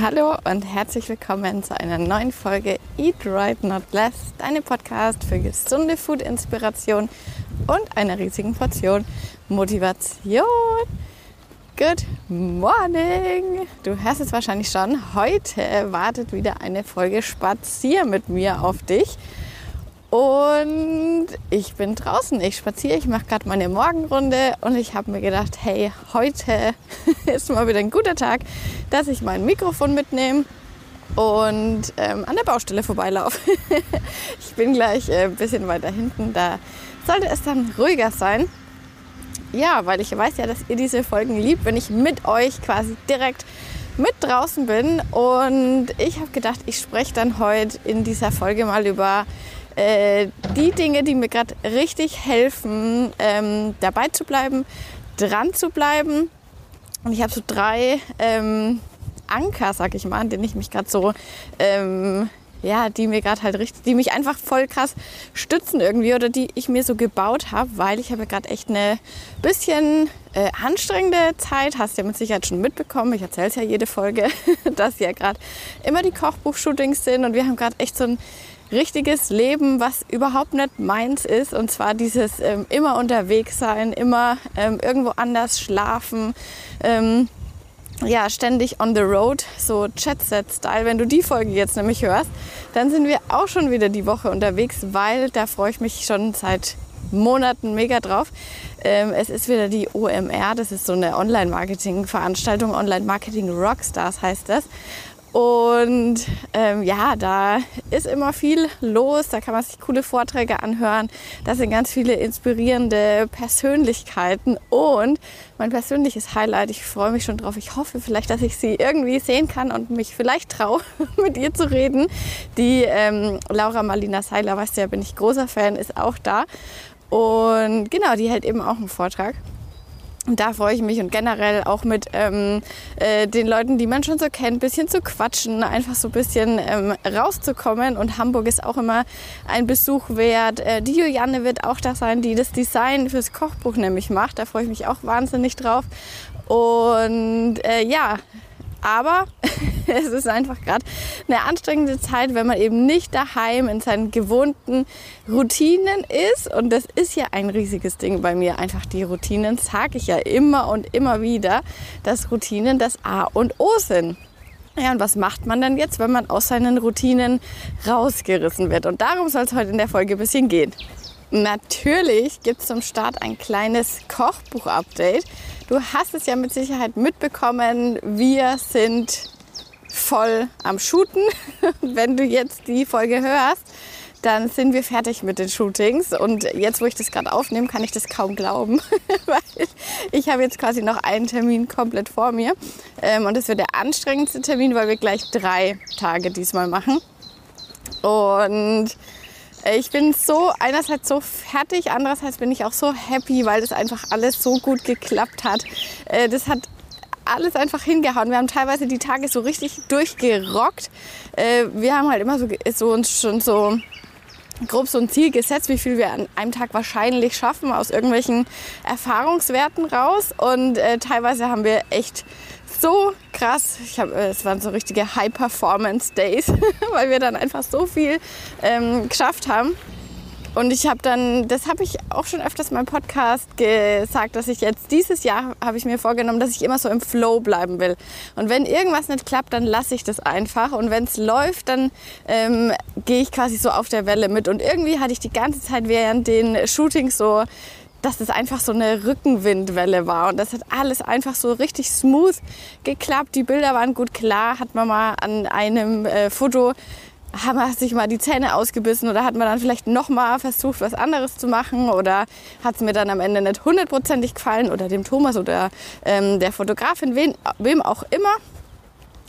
Hallo und herzlich willkommen zu einer neuen Folge Eat Right Not Less, deinem Podcast für gesunde Food-Inspiration und einer riesigen Portion Motivation. Good morning! Du hörst es wahrscheinlich schon. Heute wartet wieder eine Folge Spazier mit mir auf dich. Und ich bin draußen, ich spaziere, ich mache gerade meine Morgenrunde und ich habe mir gedacht, hey, heute ist mal wieder ein guter Tag, dass ich mein Mikrofon mitnehme und ähm, an der Baustelle vorbeilaufe. ich bin gleich äh, ein bisschen weiter hinten, da sollte es dann ruhiger sein. Ja, weil ich weiß ja, dass ihr diese Folgen liebt, wenn ich mit euch quasi direkt mit draußen bin. Und ich habe gedacht, ich spreche dann heute in dieser Folge mal über äh, die Dinge, die mir gerade richtig helfen, ähm, dabei zu bleiben, dran zu bleiben. Und ich habe so drei ähm, Anker, sag ich mal, an denen ich mich gerade so ähm, ja, die mir gerade halt richtig, die mich einfach voll krass stützen irgendwie oder die ich mir so gebaut habe, weil ich habe gerade echt eine bisschen äh, anstrengende Zeit, hast du ja mit Sicherheit schon mitbekommen, ich erzähle es ja jede Folge, dass ja gerade immer die Kochbuch-Shootings sind und wir haben gerade echt so ein richtiges Leben, was überhaupt nicht meins ist. Und zwar dieses ähm, immer unterwegs sein, immer ähm, irgendwo anders schlafen. Ähm, ja, ständig on the road, so Chat-Set-Style. Wenn du die Folge jetzt nämlich hörst, dann sind wir auch schon wieder die Woche unterwegs, weil da freue ich mich schon seit Monaten mega drauf. Ähm, es ist wieder die OMR, das ist so eine Online-Marketing-Veranstaltung, Online-Marketing Rockstars heißt das. Und ähm, ja, da ist immer viel los, da kann man sich coole Vorträge anhören. Da sind ganz viele inspirierende Persönlichkeiten und mein persönliches Highlight, ich freue mich schon drauf. Ich hoffe vielleicht, dass ich sie irgendwie sehen kann und mich vielleicht traue, mit ihr zu reden. Die ähm, Laura Marlina Seiler, weißt du ja, bin ich großer Fan, ist auch da. Und genau, die hält eben auch einen Vortrag. Und da freue ich mich und generell auch mit ähm, äh, den Leuten, die man schon so kennt, ein bisschen zu quatschen, einfach so ein bisschen ähm, rauszukommen. Und Hamburg ist auch immer ein Besuch wert. Äh, die Juliane wird auch da sein, die das Design fürs Kochbuch nämlich macht. Da freue ich mich auch wahnsinnig drauf. Und äh, ja, aber es ist einfach gerade eine anstrengende Zeit, wenn man eben nicht daheim in seinen gewohnten Routinen ist. Und das ist ja ein riesiges Ding bei mir. Einfach die Routinen sage ich ja immer und immer wieder, dass Routinen das A und O sind. Ja, und was macht man dann jetzt, wenn man aus seinen Routinen rausgerissen wird? Und darum soll es heute in der Folge ein bisschen gehen. Natürlich gibt es zum Start ein kleines Kochbuch-Update. Du hast es ja mit Sicherheit mitbekommen. Wir sind voll am Shooten. Wenn du jetzt die Folge hörst, dann sind wir fertig mit den Shootings. Und jetzt, wo ich das gerade aufnehme, kann ich das kaum glauben, weil ich habe jetzt quasi noch einen Termin komplett vor mir. Ähm, und es wird der anstrengendste Termin, weil wir gleich drei Tage diesmal machen. Und ich bin so einerseits so fertig, andererseits bin ich auch so happy, weil das einfach alles so gut geklappt hat. Äh, das hat alles einfach hingehauen. Wir haben teilweise die Tage so richtig durchgerockt. Äh, wir haben halt immer so, so uns schon so grob so ein Ziel gesetzt, wie viel wir an einem Tag wahrscheinlich schaffen aus irgendwelchen Erfahrungswerten raus. Und äh, teilweise haben wir echt so krass, ich hab, äh, es waren so richtige High-Performance-Days, weil wir dann einfach so viel ähm, geschafft haben. Und ich habe dann, das habe ich auch schon öfters in meinem Podcast gesagt, dass ich jetzt dieses Jahr habe ich mir vorgenommen, dass ich immer so im Flow bleiben will. Und wenn irgendwas nicht klappt, dann lasse ich das einfach. Und wenn es läuft, dann ähm, gehe ich quasi so auf der Welle mit. Und irgendwie hatte ich die ganze Zeit während den Shootings so dass das einfach so eine Rückenwindwelle war. Und das hat alles einfach so richtig smooth geklappt. Die Bilder waren gut klar. Hat man mal an einem äh, Foto haben wir sich mal die Zähne ausgebissen oder hat man dann vielleicht noch mal versucht, was anderes zu machen oder hat es mir dann am Ende nicht hundertprozentig gefallen oder dem Thomas oder ähm, der Fotografin, wen, wem auch immer.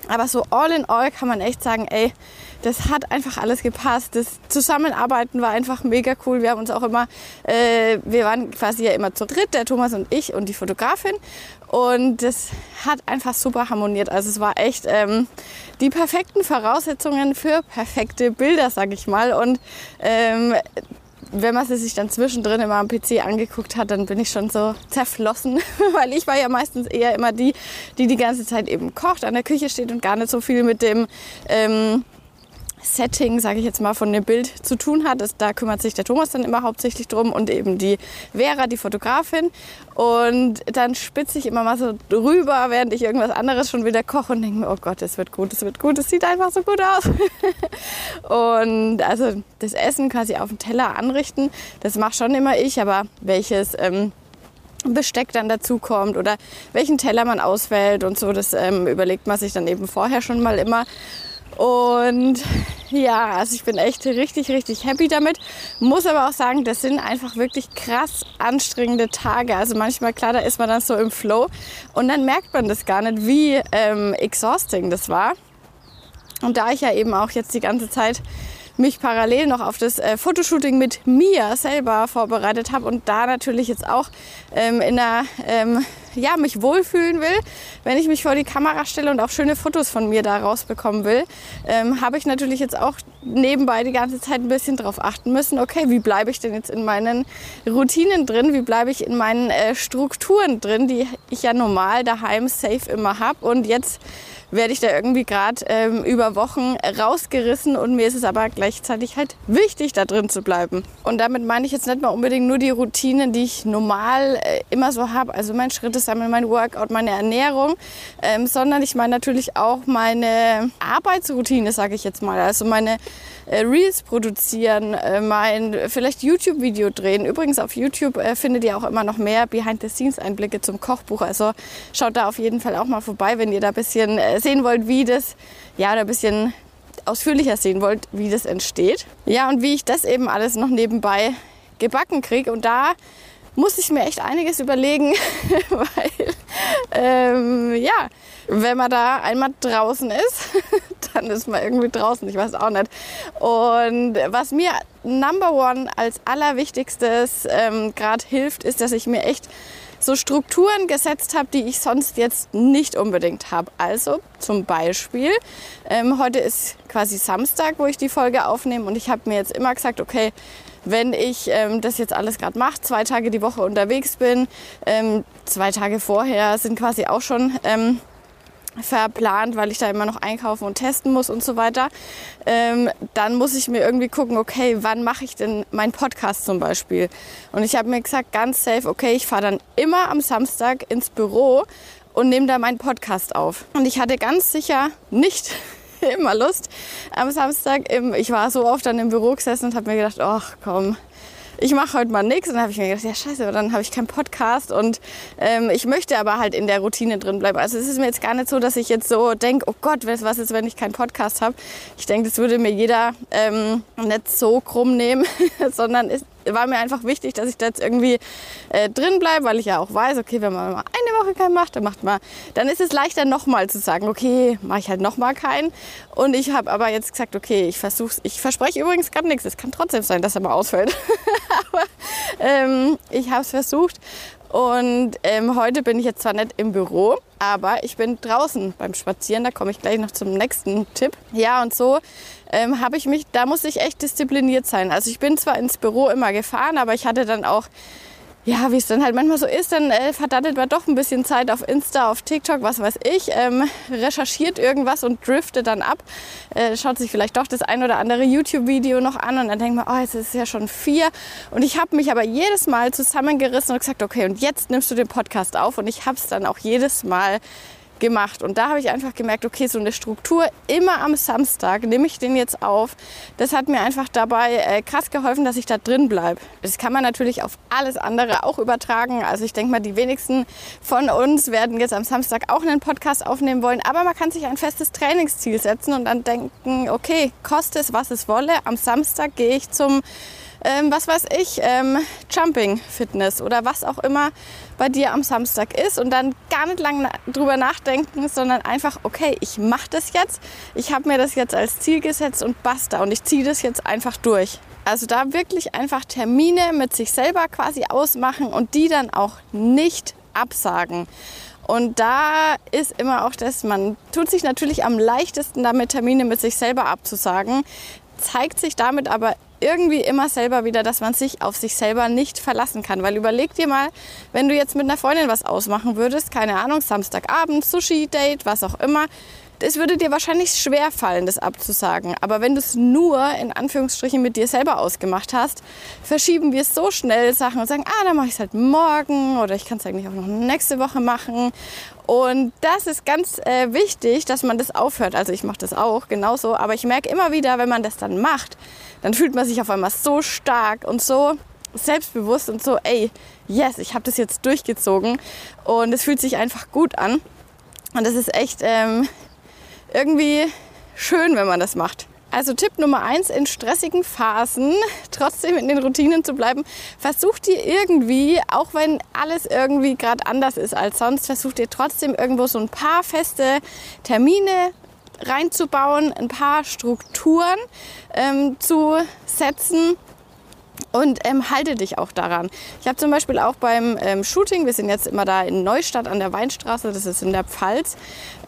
Aber so all in all kann man echt sagen, ey, das hat einfach alles gepasst. Das Zusammenarbeiten war einfach mega cool. Wir haben uns auch immer, äh, wir waren quasi ja immer zu dritt, der Thomas und ich und die Fotografin. Und das hat einfach super harmoniert. Also es war echt ähm, die perfekten Voraussetzungen für perfekte Bilder, sag ich mal. Und ähm, wenn man sie sich dann zwischendrin immer am PC angeguckt hat, dann bin ich schon so zerflossen, weil ich war ja meistens eher immer die, die die ganze Zeit eben kocht, an der Küche steht und gar nicht so viel mit dem ähm, Setting, sage ich jetzt mal, von dem Bild zu tun hat. Das, da kümmert sich der Thomas dann immer hauptsächlich drum und eben die Vera, die Fotografin. Und dann spitze ich immer mal so drüber, während ich irgendwas anderes schon wieder koche und denke mir, oh Gott, es wird gut, es wird gut, es sieht einfach so gut aus. und also das Essen quasi auf dem Teller anrichten, das mache schon immer ich, aber welches... Ähm, Besteck dann dazu kommt oder welchen Teller man auswählt und so, das ähm, überlegt man sich dann eben vorher schon mal immer. Und ja, also ich bin echt richtig, richtig happy damit. Muss aber auch sagen, das sind einfach wirklich krass anstrengende Tage. Also manchmal, klar, da ist man dann so im Flow und dann merkt man das gar nicht, wie ähm, exhausting das war. Und da ich ja eben auch jetzt die ganze Zeit mich parallel noch auf das äh, Fotoshooting mit mir selber vorbereitet habe und da natürlich jetzt auch ähm, in der ähm, ja, mich wohlfühlen will, wenn ich mich vor die Kamera stelle und auch schöne Fotos von mir da rausbekommen will, ähm, habe ich natürlich jetzt auch nebenbei die ganze Zeit ein bisschen darauf achten müssen, okay, wie bleibe ich denn jetzt in meinen Routinen drin, wie bleibe ich in meinen äh, Strukturen drin, die ich ja normal daheim safe immer habe und jetzt werde ich da irgendwie gerade ähm, über Wochen rausgerissen und mir ist es aber gleichzeitig halt wichtig, da drin zu bleiben. Und damit meine ich jetzt nicht mal unbedingt nur die Routinen, die ich normal äh, immer so habe, also mein Schrittesammeln, mein Workout, meine Ernährung, ähm, sondern ich meine natürlich auch meine Arbeitsroutine, sage ich jetzt mal, also meine Reels produzieren, äh, mein vielleicht YouTube-Video drehen. Übrigens auf YouTube äh, findet ihr auch immer noch mehr Behind-the-Scenes-Einblicke zum Kochbuch. Also schaut da auf jeden Fall auch mal vorbei, wenn ihr da ein bisschen äh, sehen wollt, wie das, ja, da ein bisschen ausführlicher sehen wollt, wie das entsteht. Ja, und wie ich das eben alles noch nebenbei gebacken kriege. Und da muss ich mir echt einiges überlegen, weil ähm, ja, wenn man da einmal draußen ist, dann ist man irgendwie draußen, ich weiß auch nicht. Und was mir Number One als allerwichtigstes ähm, gerade hilft, ist, dass ich mir echt so Strukturen gesetzt habe, die ich sonst jetzt nicht unbedingt habe. Also zum Beispiel, ähm, heute ist quasi Samstag, wo ich die Folge aufnehme und ich habe mir jetzt immer gesagt, okay, wenn ich ähm, das jetzt alles gerade mache, zwei Tage die Woche unterwegs bin, ähm, zwei Tage vorher sind quasi auch schon ähm, verplant, weil ich da immer noch einkaufen und testen muss und so weiter. Ähm, dann muss ich mir irgendwie gucken, okay, wann mache ich denn meinen Podcast zum Beispiel? Und ich habe mir gesagt, ganz safe, okay, ich fahre dann immer am Samstag ins Büro und nehme da meinen Podcast auf. Und ich hatte ganz sicher nicht immer Lust am Samstag. ich war so oft dann im Büro gesessen und habe mir gedacht, ach komm, ich mache heute mal nichts. Und dann habe ich mir gedacht, ja scheiße, aber dann habe ich keinen Podcast und ähm, ich möchte aber halt in der Routine drin bleiben. Also es ist mir jetzt gar nicht so, dass ich jetzt so denke, oh Gott, was ist, wenn ich keinen Podcast habe. Ich denke, das würde mir jeder ähm, nicht so krumm nehmen, sondern ist, war mir einfach wichtig, dass ich da jetzt irgendwie äh, drin bleibe, weil ich ja auch weiß, okay, wenn man mal eine Woche keinen macht, dann macht man, dann ist es leichter nochmal zu sagen, okay, mache ich halt nochmal keinen. Und ich habe aber jetzt gesagt, okay, ich versuche ich verspreche übrigens gerade nichts. Es kann trotzdem sein, dass er mal ausfällt. aber ähm, ich habe es versucht und ähm, heute bin ich jetzt zwar nicht im Büro, aber ich bin draußen beim Spazieren. Da komme ich gleich noch zum nächsten Tipp. Ja, und so ähm, habe ich mich, da muss ich echt diszipliniert sein. Also ich bin zwar ins Büro immer gefahren, aber ich hatte dann auch ja, wie es dann halt manchmal so ist, dann äh, verdattelt man doch ein bisschen Zeit auf Insta, auf TikTok, was weiß ich, ähm, recherchiert irgendwas und driftet dann ab, äh, schaut sich vielleicht doch das ein oder andere YouTube-Video noch an und dann denkt man, oh, jetzt ist es ja schon vier. Und ich habe mich aber jedes Mal zusammengerissen und gesagt, okay, und jetzt nimmst du den Podcast auf und ich habe es dann auch jedes Mal gemacht. Und da habe ich einfach gemerkt, okay, so eine Struktur immer am Samstag nehme ich den jetzt auf. Das hat mir einfach dabei äh, krass geholfen, dass ich da drin bleibe. Das kann man natürlich auf alles andere auch übertragen. Also ich denke mal, die wenigsten von uns werden jetzt am Samstag auch einen Podcast aufnehmen wollen. Aber man kann sich ein festes Trainingsziel setzen und dann denken, okay, koste es, was es wolle. Am Samstag gehe ich zum ähm, was weiß ich, ähm, Jumping Fitness oder was auch immer bei dir am Samstag ist und dann gar nicht lange drüber nachdenken, sondern einfach, okay, ich mache das jetzt, ich habe mir das jetzt als Ziel gesetzt und basta und ich ziehe das jetzt einfach durch. Also da wirklich einfach Termine mit sich selber quasi ausmachen und die dann auch nicht absagen. Und da ist immer auch das, man tut sich natürlich am leichtesten damit, Termine mit sich selber abzusagen, zeigt sich damit aber irgendwie immer selber wieder, dass man sich auf sich selber nicht verlassen kann. Weil überleg dir mal, wenn du jetzt mit einer Freundin was ausmachen würdest, keine Ahnung, Samstagabend, Sushi-Date, was auch immer, es würde dir wahrscheinlich schwer fallen, das abzusagen. Aber wenn du es nur in Anführungsstrichen mit dir selber ausgemacht hast, verschieben wir so schnell Sachen und sagen, ah, dann mache ich es halt morgen oder ich kann es eigentlich auch noch nächste Woche machen. Und das ist ganz äh, wichtig, dass man das aufhört. Also ich mache das auch genauso, aber ich merke immer wieder, wenn man das dann macht, dann fühlt man sich auf einmal so stark und so selbstbewusst und so, ey, yes, ich habe das jetzt durchgezogen und es fühlt sich einfach gut an. Und das ist echt ähm, irgendwie schön, wenn man das macht. Also Tipp Nummer eins in stressigen Phasen trotzdem in den Routinen zu bleiben. Versucht ihr irgendwie, auch wenn alles irgendwie gerade anders ist als sonst, versucht ihr trotzdem irgendwo so ein paar feste Termine reinzubauen, ein paar Strukturen ähm, zu setzen und ähm, halte dich auch daran. Ich habe zum Beispiel auch beim ähm, Shooting, wir sind jetzt immer da in Neustadt an der Weinstraße, das ist in der Pfalz,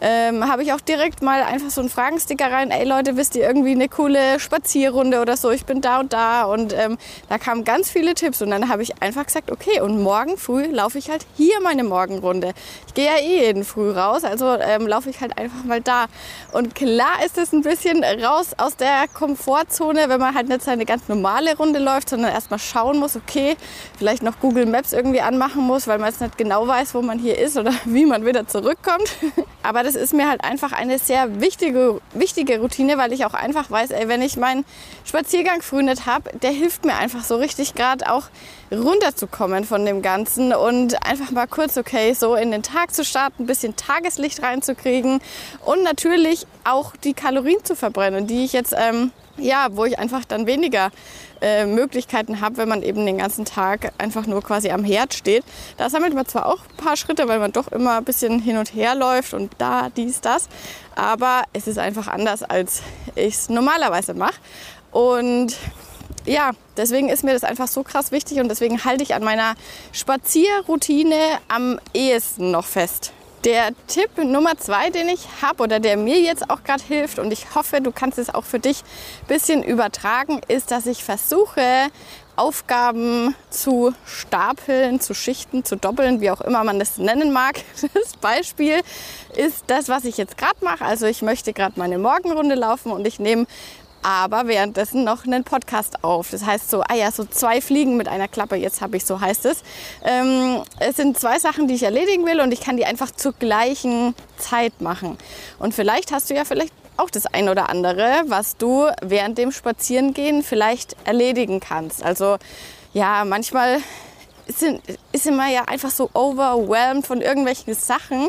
ähm, habe ich auch direkt mal einfach so einen Fragensticker rein, ey Leute, wisst ihr irgendwie eine coole Spazierrunde oder so, ich bin da und da. Und ähm, da kamen ganz viele Tipps. Und dann habe ich einfach gesagt, okay und morgen früh laufe ich halt hier meine Morgenrunde. Ich gehe ja eh jeden früh raus, also ähm, laufe ich halt einfach mal da. Und klar ist es ein bisschen raus aus der Komfortzone, wenn man halt nicht seine ganz normale Runde läuft, sondern erstmal schauen muss, okay, vielleicht noch Google Maps irgendwie anmachen muss, weil man jetzt nicht genau weiß, wo man hier ist oder wie man wieder zurückkommt. Aber das ist mir halt einfach eine sehr wichtige, wichtige Routine, weil ich auch einfach weiß, ey, wenn ich meinen Spaziergang früh nicht habe, der hilft mir einfach so richtig gerade auch runterzukommen von dem Ganzen und einfach mal kurz, okay, so in den Tag zu starten, ein bisschen Tageslicht reinzukriegen und natürlich auch die Kalorien zu verbrennen, die ich jetzt, ähm, ja, wo ich einfach dann weniger äh, Möglichkeiten habe, wenn man eben den ganzen Tag einfach nur quasi am Herd steht. Da sammelt man zwar auch ein paar Schritte, weil man doch immer ein bisschen hin und her läuft und da, dies, das. Aber es ist einfach anders, als ich es normalerweise mache. Und ja, deswegen ist mir das einfach so krass wichtig und deswegen halte ich an meiner Spazierroutine am ehesten noch fest. Der Tipp Nummer zwei, den ich habe oder der mir jetzt auch gerade hilft und ich hoffe, du kannst es auch für dich ein bisschen übertragen, ist, dass ich versuche, Aufgaben zu stapeln, zu schichten, zu doppeln, wie auch immer man das nennen mag. Das Beispiel ist das, was ich jetzt gerade mache. Also ich möchte gerade meine Morgenrunde laufen und ich nehme aber währenddessen noch einen Podcast auf. Das heißt so, ah ja, so zwei Fliegen mit einer Klappe, jetzt habe ich so heißt es. Ähm, es sind zwei Sachen, die ich erledigen will und ich kann die einfach zur gleichen Zeit machen. Und vielleicht hast du ja vielleicht auch das ein oder andere, was du während dem Spazierengehen vielleicht erledigen kannst. Also ja, manchmal sind, ist immer ja einfach so overwhelmed von irgendwelchen Sachen,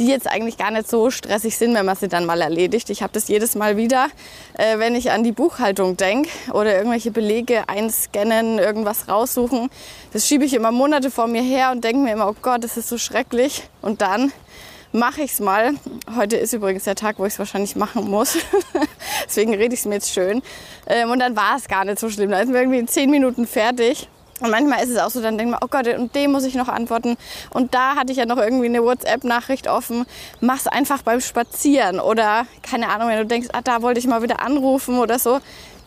die jetzt eigentlich gar nicht so stressig sind, wenn man sie dann mal erledigt. Ich habe das jedes Mal wieder, äh, wenn ich an die Buchhaltung denke oder irgendwelche Belege einscannen, irgendwas raussuchen. Das schiebe ich immer Monate vor mir her und denke mir immer, oh Gott, das ist so schrecklich. Und dann mache ich es mal. Heute ist übrigens der Tag, wo ich es wahrscheinlich machen muss. Deswegen rede ich es mir jetzt schön. Ähm, und dann war es gar nicht so schlimm. Da ist mir irgendwie in zehn Minuten fertig. Und manchmal ist es auch so, dann denkt man, oh Gott, und dem muss ich noch antworten. Und da hatte ich ja noch irgendwie eine WhatsApp-Nachricht offen. Mach's einfach beim Spazieren. Oder keine Ahnung, wenn du denkst, ah, da wollte ich mal wieder anrufen oder so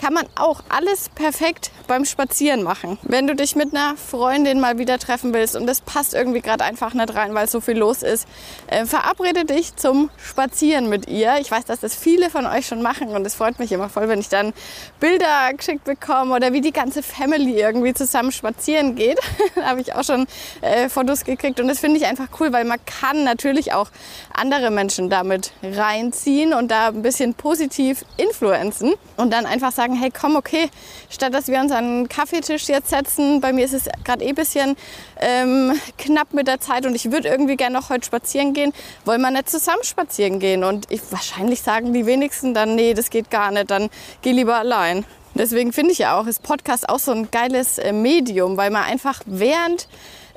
kann man auch alles perfekt beim Spazieren machen. Wenn du dich mit einer Freundin mal wieder treffen willst und das passt irgendwie gerade einfach nicht rein, weil so viel los ist, äh, verabrede dich zum Spazieren mit ihr. Ich weiß, dass das viele von euch schon machen und es freut mich immer voll, wenn ich dann Bilder geschickt bekomme oder wie die ganze Family irgendwie zusammen spazieren geht. habe ich auch schon äh, Fotos gekriegt und das finde ich einfach cool, weil man kann natürlich auch andere Menschen damit reinziehen und da ein bisschen positiv influenzen und dann einfach sagen, sagen, hey komm, okay, statt dass wir uns an einen Kaffeetisch jetzt setzen, bei mir ist es gerade eh ein bisschen ähm, knapp mit der Zeit und ich würde irgendwie gerne noch heute spazieren gehen, wollen wir nicht zusammen spazieren gehen? Und ich, wahrscheinlich sagen die wenigsten dann, nee, das geht gar nicht, dann geh lieber allein. Deswegen finde ich ja auch, ist Podcast auch so ein geiles äh, Medium, weil man einfach während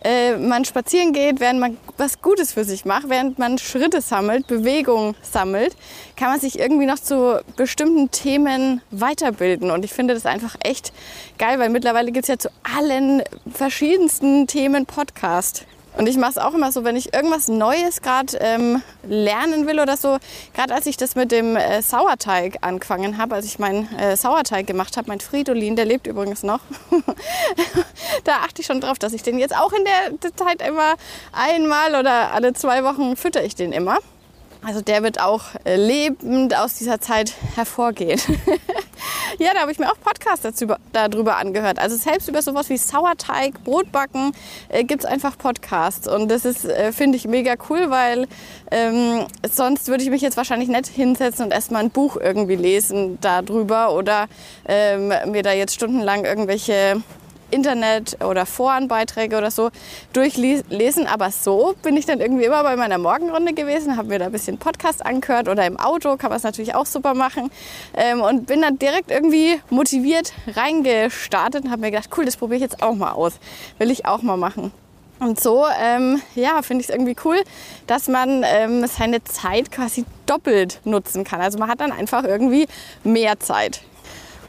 äh, man spazieren geht, während man was Gutes für sich macht, während man Schritte sammelt, Bewegung sammelt, kann man sich irgendwie noch zu bestimmten Themen weiterbilden. Und ich finde das einfach echt geil, weil mittlerweile gibt es ja zu allen verschiedensten Themen Podcast. Und ich mache es auch immer so, wenn ich irgendwas Neues gerade ähm, lernen will oder so. Gerade als ich das mit dem äh, Sauerteig angefangen habe, als ich meinen äh, Sauerteig gemacht habe, mein Fridolin, der lebt übrigens noch. da achte ich schon drauf, dass ich den jetzt auch in der Zeit immer einmal oder alle zwei Wochen fütter ich den immer. Also der wird auch äh, lebend aus dieser Zeit hervorgehen. ja, da habe ich mir auch Podcasts dazu, darüber angehört. Also selbst über sowas wie Sauerteig, Brotbacken äh, gibt es einfach Podcasts. Und das ist, äh, finde ich, mega cool, weil ähm, sonst würde ich mich jetzt wahrscheinlich nicht hinsetzen und erstmal ein Buch irgendwie lesen darüber oder ähm, mir da jetzt stundenlang irgendwelche Internet- oder Forenbeiträge oder so durchlesen. Aber so bin ich dann irgendwie immer bei meiner Morgenrunde gewesen, habe mir da ein bisschen Podcast angehört oder im Auto kann man es natürlich auch super machen. Ähm, und bin dann direkt irgendwie motiviert reingestartet und habe mir gedacht, cool, das probiere ich jetzt auch mal aus. Will ich auch mal machen. Und so, ähm, ja, finde ich es irgendwie cool, dass man ähm, seine Zeit quasi doppelt nutzen kann. Also man hat dann einfach irgendwie mehr Zeit.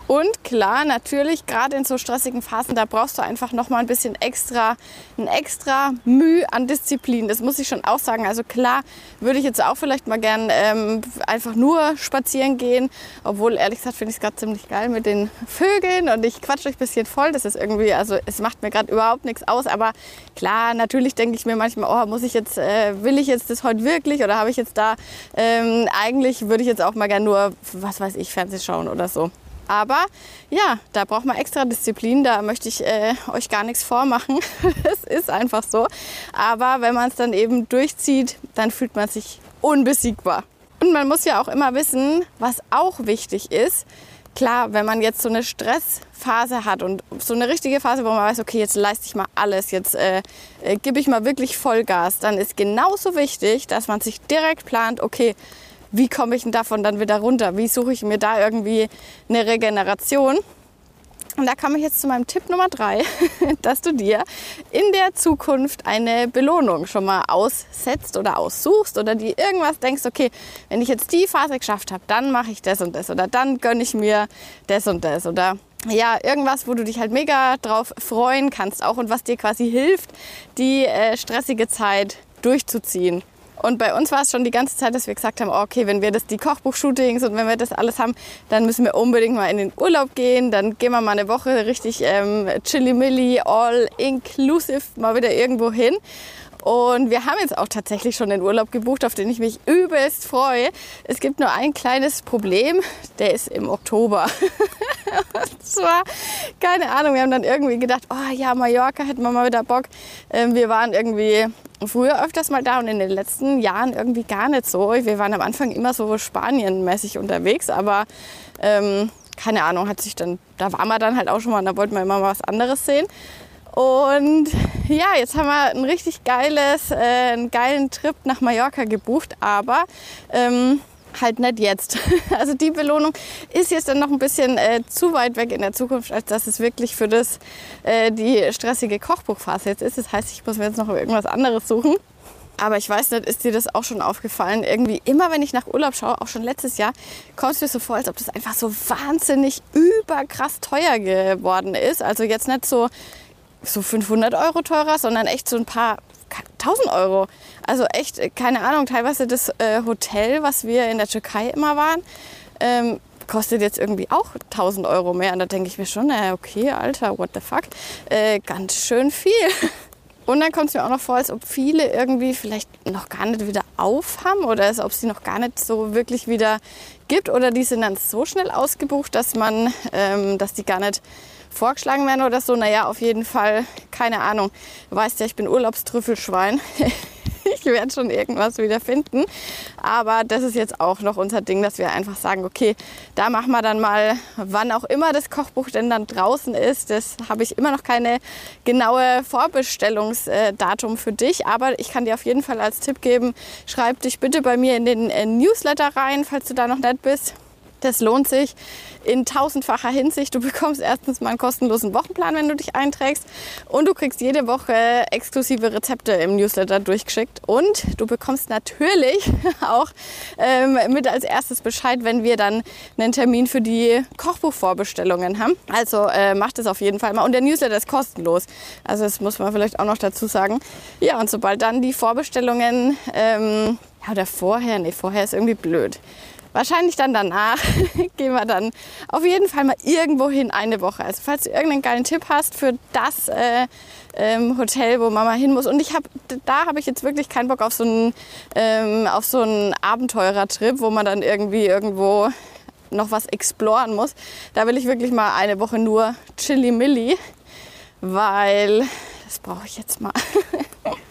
Und klar, natürlich, gerade in so stressigen Phasen, da brauchst du einfach noch mal ein bisschen extra, ein extra Mühe an Disziplin. Das muss ich schon auch sagen. Also klar, würde ich jetzt auch vielleicht mal gern ähm, einfach nur spazieren gehen. Obwohl, ehrlich gesagt, finde ich es gerade ziemlich geil mit den Vögeln und ich quatsche euch ein bisschen voll. Das ist irgendwie, also es macht mir gerade überhaupt nichts aus. Aber klar, natürlich denke ich mir manchmal, oh, muss ich jetzt, äh, will ich jetzt das heute wirklich oder habe ich jetzt da, ähm, eigentlich würde ich jetzt auch mal gern nur, was weiß ich, Fernseh schauen oder so. Aber ja, da braucht man extra Disziplin. Da möchte ich äh, euch gar nichts vormachen. Es ist einfach so. Aber wenn man es dann eben durchzieht, dann fühlt man sich unbesiegbar. Und man muss ja auch immer wissen, was auch wichtig ist. Klar, wenn man jetzt so eine Stressphase hat und so eine richtige Phase, wo man weiß, okay, jetzt leiste ich mal alles, jetzt äh, äh, gebe ich mal wirklich Vollgas, dann ist genauso wichtig, dass man sich direkt plant, okay, wie komme ich denn davon dann wieder runter? Wie suche ich mir da irgendwie eine Regeneration? Und da komme ich jetzt zu meinem Tipp Nummer drei, dass du dir in der Zukunft eine Belohnung schon mal aussetzt oder aussuchst oder dir irgendwas denkst, okay, wenn ich jetzt die Phase geschafft habe, dann mache ich das und das oder dann gönne ich mir das und das oder ja, irgendwas, wo du dich halt mega drauf freuen kannst auch und was dir quasi hilft, die äh, stressige Zeit durchzuziehen. Und bei uns war es schon die ganze Zeit, dass wir gesagt haben, okay, wenn wir das, die Kochbuch-Shootings und wenn wir das alles haben, dann müssen wir unbedingt mal in den Urlaub gehen. Dann gehen wir mal eine Woche richtig ähm, chilly-milly, all inclusive mal wieder irgendwo hin. Und wir haben jetzt auch tatsächlich schon den Urlaub gebucht, auf den ich mich übelst freue. Es gibt nur ein kleines Problem, der ist im Oktober. und zwar, keine Ahnung, wir haben dann irgendwie gedacht, oh ja, Mallorca hätten wir mal wieder Bock. Ähm, wir waren irgendwie früher öfters mal da und in den letzten Jahren irgendwie gar nicht so. Wir waren am Anfang immer so Spanien-mäßig unterwegs, aber ähm, keine Ahnung, hat sich dann, da waren wir dann halt auch schon mal, da wollten wir immer mal was anderes sehen. Und ja, jetzt haben wir ein richtig geiles, äh, einen geilen Trip nach Mallorca gebucht, aber ähm, halt nicht jetzt. Also die Belohnung ist jetzt dann noch ein bisschen äh, zu weit weg in der Zukunft, als dass es wirklich für das, äh, die stressige Kochbuchphase jetzt ist. Das heißt, ich muss mir jetzt noch irgendwas anderes suchen. Aber ich weiß nicht, ist dir das auch schon aufgefallen? Irgendwie immer, wenn ich nach Urlaub schaue, auch schon letztes Jahr, kommt es mir so vor, als ob das einfach so wahnsinnig überkrass teuer geworden ist. Also jetzt nicht so so 500 Euro teurer, sondern echt so ein paar 1000 Euro. Also echt, äh, keine Ahnung, teilweise das äh, Hotel, was wir in der Türkei immer waren, ähm, kostet jetzt irgendwie auch 1000 Euro mehr. Und da denke ich mir schon, naja, okay, Alter, what the fuck, äh, ganz schön viel. Und dann kommt es mir auch noch vor, als ob viele irgendwie vielleicht noch gar nicht wieder aufhaben oder als ob sie noch gar nicht so wirklich wieder gibt oder die sind dann so schnell ausgebucht, dass man, ähm, dass die gar nicht vorgeschlagen werden oder so. Naja, auf jeden Fall, keine Ahnung. Du weißt ja, ich bin Urlaubstrüffelschwein. ich werde schon irgendwas wieder finden. Aber das ist jetzt auch noch unser Ding, dass wir einfach sagen, okay, da machen wir dann mal, wann auch immer das Kochbuch denn dann draußen ist. Das habe ich immer noch keine genaue Vorbestellungsdatum für dich. Aber ich kann dir auf jeden Fall als Tipp geben, schreib dich bitte bei mir in den äh, Newsletter rein, falls du da noch nicht bist Das lohnt sich in tausendfacher Hinsicht. Du bekommst erstens mal einen kostenlosen Wochenplan, wenn du dich einträgst. Und du kriegst jede Woche exklusive Rezepte im Newsletter durchgeschickt. Und du bekommst natürlich auch ähm, mit als erstes Bescheid, wenn wir dann einen Termin für die Kochbuchvorbestellungen haben. Also äh, macht es auf jeden Fall mal. Und der Newsletter ist kostenlos. Also das muss man vielleicht auch noch dazu sagen. Ja, und sobald dann die Vorbestellungen, ähm, ja, oder vorher, nee, vorher ist irgendwie blöd wahrscheinlich dann danach gehen wir dann auf jeden Fall mal irgendwo hin eine Woche. Also falls du irgendeinen geilen Tipp hast für das äh, ähm, Hotel, wo Mama hin muss. Und ich habe, da habe ich jetzt wirklich keinen Bock auf so einen, ähm, auf so einen Abenteurertrip, wo man dann irgendwie irgendwo noch was exploren muss. Da will ich wirklich mal eine Woche nur Chili-Milli, weil das brauche ich jetzt mal.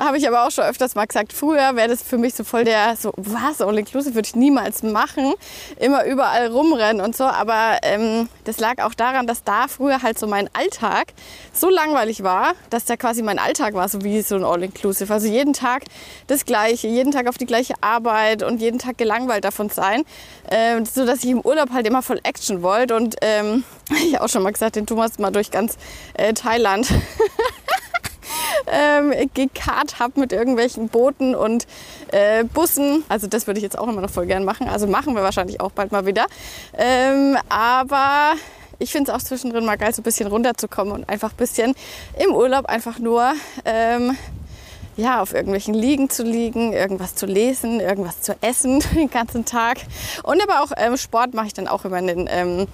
Da habe ich aber auch schon öfters mal gesagt, früher wäre das für mich so voll der, so was, All-Inclusive würde ich niemals machen. Immer überall rumrennen und so. Aber ähm, das lag auch daran, dass da früher halt so mein Alltag so langweilig war, dass der quasi mein Alltag war, so wie so ein All-Inclusive. Also jeden Tag das Gleiche, jeden Tag auf die gleiche Arbeit und jeden Tag gelangweilt davon sein. Ähm, so dass ich im Urlaub halt immer voll Action wollte. Und ähm, ich auch schon mal gesagt, den Thomas mal durch ganz äh, Thailand ähm, gekarrt habe mit irgendwelchen Booten und äh, Bussen. Also das würde ich jetzt auch immer noch voll gern machen. Also machen wir wahrscheinlich auch bald mal wieder. Ähm, aber ich finde es auch zwischendrin mal geil, so ein bisschen runterzukommen und einfach ein bisschen im Urlaub einfach nur ähm, ja, auf irgendwelchen Liegen zu liegen, irgendwas zu lesen, irgendwas zu essen den ganzen Tag. Und aber auch ähm, Sport mache ich dann auch immer in den ähm,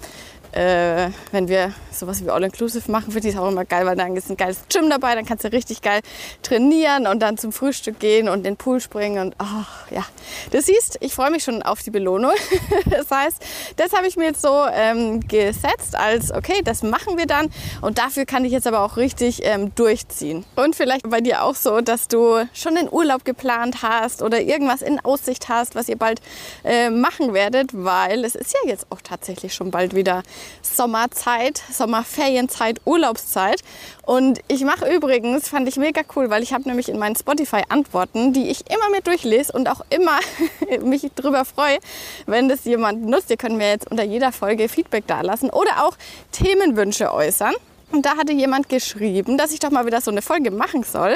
äh, wenn wir sowas wie All-Inclusive machen, finde ich es auch immer geil, weil dann ist ein geiles Gym dabei, dann kannst du richtig geil trainieren und dann zum Frühstück gehen und in den Pool springen und ach ja. Du siehst, ich freue mich schon auf die Belohnung. das heißt, das habe ich mir jetzt so ähm, gesetzt als, okay, das machen wir dann und dafür kann ich jetzt aber auch richtig ähm, durchziehen. Und vielleicht bei dir auch so, dass du schon den Urlaub geplant hast oder irgendwas in Aussicht hast, was ihr bald äh, machen werdet, weil es ist ja jetzt auch tatsächlich schon bald wieder Sommerzeit, Sommerferienzeit, Urlaubszeit. Und ich mache übrigens, fand ich mega cool, weil ich habe nämlich in meinen Spotify-Antworten, die ich immer mit durchlese und auch immer mich darüber freue, wenn das jemand nutzt. Ihr könnt mir jetzt unter jeder Folge Feedback dalassen oder auch Themenwünsche äußern. Und da hatte jemand geschrieben, dass ich doch mal wieder so eine Folge machen soll,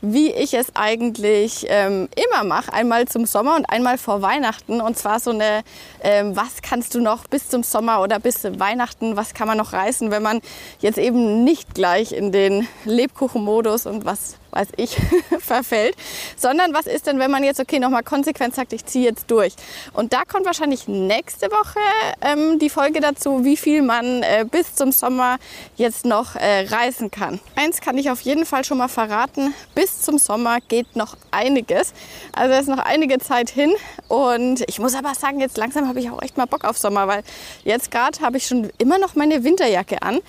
wie ich es eigentlich ähm, immer mache. Einmal zum Sommer und einmal vor Weihnachten. Und zwar so eine, ähm, was kannst du noch bis zum Sommer oder bis Weihnachten, was kann man noch reißen, wenn man jetzt eben nicht gleich in den Lebkuchenmodus und was weiß ich, verfällt, sondern was ist denn, wenn man jetzt, okay, nochmal konsequent sagt, ich ziehe jetzt durch. Und da kommt wahrscheinlich nächste Woche ähm, die Folge dazu, wie viel man äh, bis zum Sommer jetzt noch äh, reisen kann. Eins kann ich auf jeden Fall schon mal verraten, bis zum Sommer geht noch einiges. Also ist noch einige Zeit hin und ich muss aber sagen, jetzt langsam habe ich auch echt mal Bock auf Sommer, weil jetzt gerade habe ich schon immer noch meine Winterjacke an.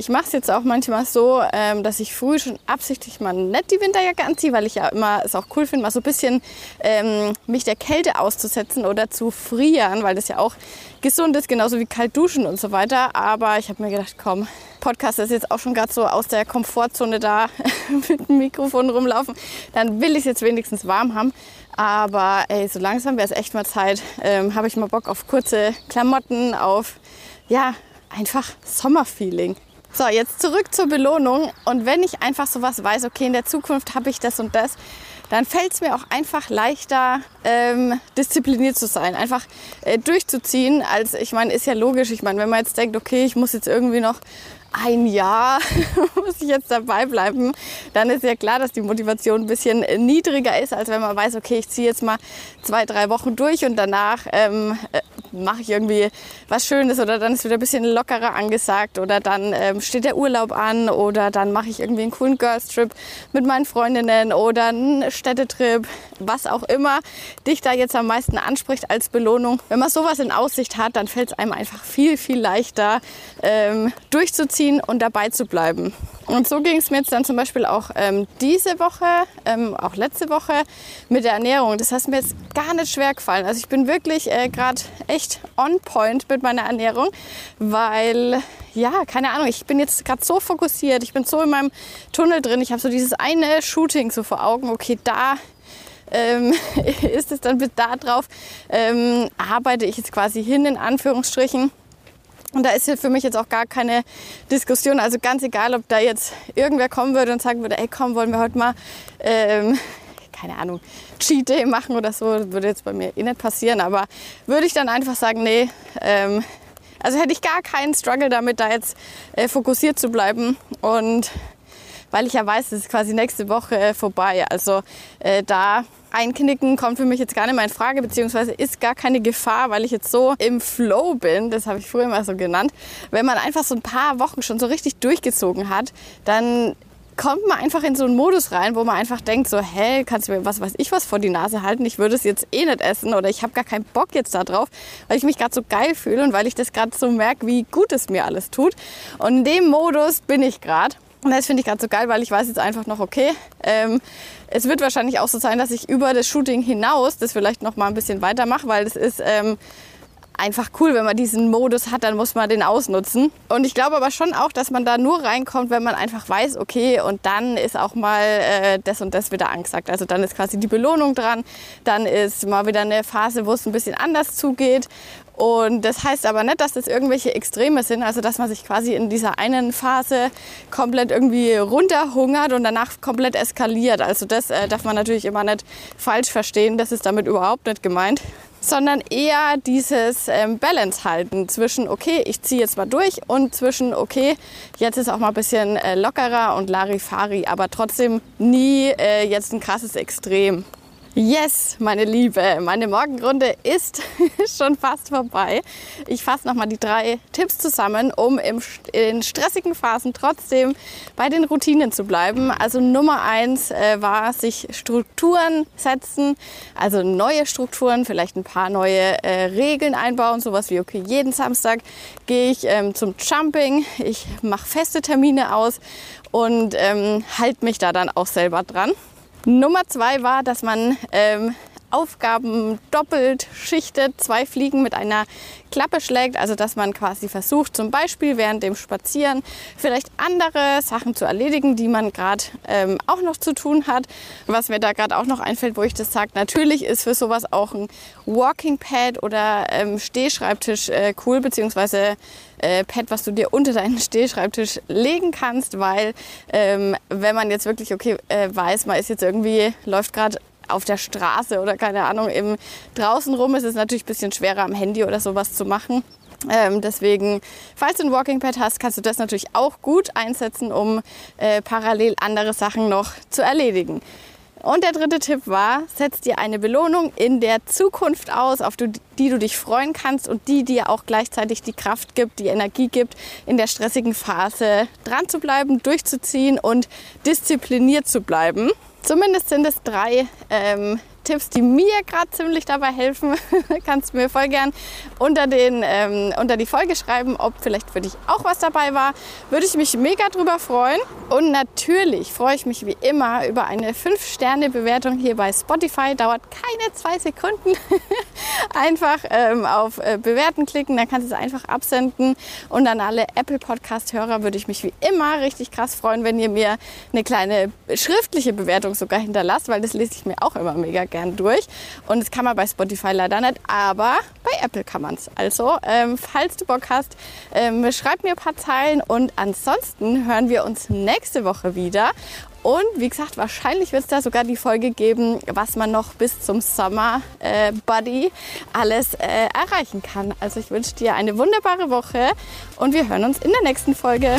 Ich mache es jetzt auch manchmal so, ähm, dass ich früh schon absichtlich mal nicht die Winterjacke anziehe, weil ich ja immer es auch cool finde, mal so ein bisschen ähm, mich der Kälte auszusetzen oder zu frieren, weil das ja auch gesund ist, genauso wie kalt duschen und so weiter. Aber ich habe mir gedacht, komm, Podcast ist jetzt auch schon gerade so aus der Komfortzone da mit dem Mikrofon rumlaufen. Dann will ich es jetzt wenigstens warm haben. Aber ey, so langsam wäre es echt mal Zeit. Ähm, habe ich mal Bock auf kurze Klamotten, auf ja, einfach Sommerfeeling. So, jetzt zurück zur Belohnung. Und wenn ich einfach sowas weiß, okay, in der Zukunft habe ich das und das, dann fällt es mir auch einfach leichter, ähm, diszipliniert zu sein, einfach äh, durchzuziehen. Als ich meine, ist ja logisch. Ich meine, wenn man jetzt denkt, okay, ich muss jetzt irgendwie noch ein Jahr muss ich jetzt dabei bleiben, dann ist ja klar, dass die Motivation ein bisschen niedriger ist, als wenn man weiß, okay, ich ziehe jetzt mal zwei, drei Wochen durch und danach ähm, äh, mache ich irgendwie was Schönes oder dann ist wieder ein bisschen lockerer angesagt oder dann ähm, steht der Urlaub an oder dann mache ich irgendwie einen coolen Girls Trip mit meinen Freundinnen oder einen Städtetrip, was auch immer dich da jetzt am meisten anspricht als Belohnung. Wenn man sowas in Aussicht hat, dann fällt es einem einfach viel, viel leichter ähm, durchzuziehen durchzuziehen und dabei zu bleiben. Und so ging es mir jetzt dann zum Beispiel auch ähm, diese Woche, ähm, auch letzte Woche mit der Ernährung. Das hat mir jetzt gar nicht schwer gefallen. Also ich bin wirklich äh, gerade echt on point mit meiner Ernährung, weil ja, keine Ahnung, ich bin jetzt gerade so fokussiert, ich bin so in meinem Tunnel drin. Ich habe so dieses eine Shooting so vor Augen, okay, da ähm, ist es dann bis darauf, ähm, arbeite ich jetzt quasi hin in Anführungsstrichen. Und da ist hier für mich jetzt auch gar keine Diskussion. Also ganz egal, ob da jetzt irgendwer kommen würde und sagen würde, ey komm, wollen wir heute mal, ähm, keine Ahnung, Cheat Day machen oder so. Das würde jetzt bei mir eh nicht passieren. Aber würde ich dann einfach sagen, nee, ähm, also hätte ich gar keinen Struggle damit, da jetzt äh, fokussiert zu bleiben. Und weil ich ja weiß, es ist quasi nächste Woche äh, vorbei. Also äh, da Einknicken kommt für mich jetzt gar nicht mehr in Frage, beziehungsweise ist gar keine Gefahr, weil ich jetzt so im Flow bin, das habe ich früher mal so genannt. Wenn man einfach so ein paar Wochen schon so richtig durchgezogen hat, dann kommt man einfach in so einen Modus rein, wo man einfach denkt, so, hey, kannst du mir was weiß ich was vor die Nase halten? Ich würde es jetzt eh nicht essen oder ich habe gar keinen Bock jetzt da drauf, weil ich mich gerade so geil fühle und weil ich das gerade so merke, wie gut es mir alles tut. Und in dem Modus bin ich gerade. Und das finde ich gerade so geil, weil ich weiß jetzt einfach noch, okay, ähm, es wird wahrscheinlich auch so sein, dass ich über das Shooting hinaus das vielleicht noch mal ein bisschen weitermache, weil das ist ähm, einfach cool, wenn man diesen Modus hat, dann muss man den ausnutzen. Und ich glaube aber schon auch, dass man da nur reinkommt, wenn man einfach weiß, okay, und dann ist auch mal äh, das und das wieder angesagt. Also dann ist quasi die Belohnung dran, dann ist mal wieder eine Phase, wo es ein bisschen anders zugeht. Und das heißt aber nicht, dass das irgendwelche Extreme sind, also dass man sich quasi in dieser einen Phase komplett irgendwie runterhungert und danach komplett eskaliert. Also das äh, darf man natürlich immer nicht falsch verstehen, das ist damit überhaupt nicht gemeint sondern eher dieses ähm, Balance halten zwischen, okay, ich ziehe jetzt mal durch und zwischen, okay, jetzt ist auch mal ein bisschen äh, lockerer und Larifari, aber trotzdem nie äh, jetzt ein krasses Extrem. Yes, meine Liebe, meine Morgenrunde ist schon fast vorbei. Ich fasse nochmal die drei Tipps zusammen, um in stressigen Phasen trotzdem bei den Routinen zu bleiben. Also Nummer eins äh, war, sich Strukturen setzen, also neue Strukturen, vielleicht ein paar neue äh, Regeln einbauen, sowas wie, okay, jeden Samstag gehe ich ähm, zum Jumping, ich mache feste Termine aus und ähm, halte mich da dann auch selber dran. Nummer zwei war, dass man ähm, Aufgaben doppelt schichtet, zwei Fliegen mit einer Klappe schlägt, also dass man quasi versucht, zum Beispiel während dem Spazieren vielleicht andere Sachen zu erledigen, die man gerade ähm, auch noch zu tun hat. Was mir da gerade auch noch einfällt, wo ich das sage, natürlich ist für sowas auch ein Walking Pad oder ähm, Stehschreibtisch äh, cool, beziehungsweise äh, Pad, was du dir unter deinen Stehschreibtisch legen kannst, weil ähm, wenn man jetzt wirklich okay äh, weiß, man ist jetzt irgendwie läuft gerade auf der Straße oder keine Ahnung, eben draußen rum ist es natürlich ein bisschen schwerer am Handy oder sowas zu machen. Ähm, deswegen, falls du ein Walking Pad hast, kannst du das natürlich auch gut einsetzen, um äh, parallel andere Sachen noch zu erledigen. Und der dritte Tipp war, setz dir eine Belohnung in der Zukunft aus, auf die du dich freuen kannst und die dir auch gleichzeitig die Kraft gibt, die Energie gibt, in der stressigen Phase dran zu bleiben, durchzuziehen und diszipliniert zu bleiben. Zumindest sind es drei ähm, Tipps, die mir gerade ziemlich dabei helfen, kannst du mir voll gern unter, den, ähm, unter die Folge schreiben, ob vielleicht für dich auch was dabei war. Würde ich mich mega drüber freuen. Und natürlich freue ich mich wie immer über eine 5-Sterne-Bewertung hier bei Spotify. Dauert keine zwei Sekunden. einfach ähm, auf äh, Bewerten klicken, dann kannst du es einfach absenden. Und an alle Apple Podcast-Hörer würde ich mich wie immer richtig krass freuen, wenn ihr mir eine kleine schriftliche Bewertung sogar hinterlasst, weil das lese ich mir auch immer mega gern durch. Und das kann man bei Spotify leider nicht, aber bei Apple kann man es. Also, ähm, falls du Bock hast, ähm, schreib mir ein paar Zeilen und ansonsten hören wir uns nächste Woche wieder. Und wie gesagt, wahrscheinlich wird es da sogar die Folge geben, was man noch bis zum Sommer äh, Buddy alles äh, erreichen kann. Also ich wünsche dir eine wunderbare Woche und wir hören uns in der nächsten Folge.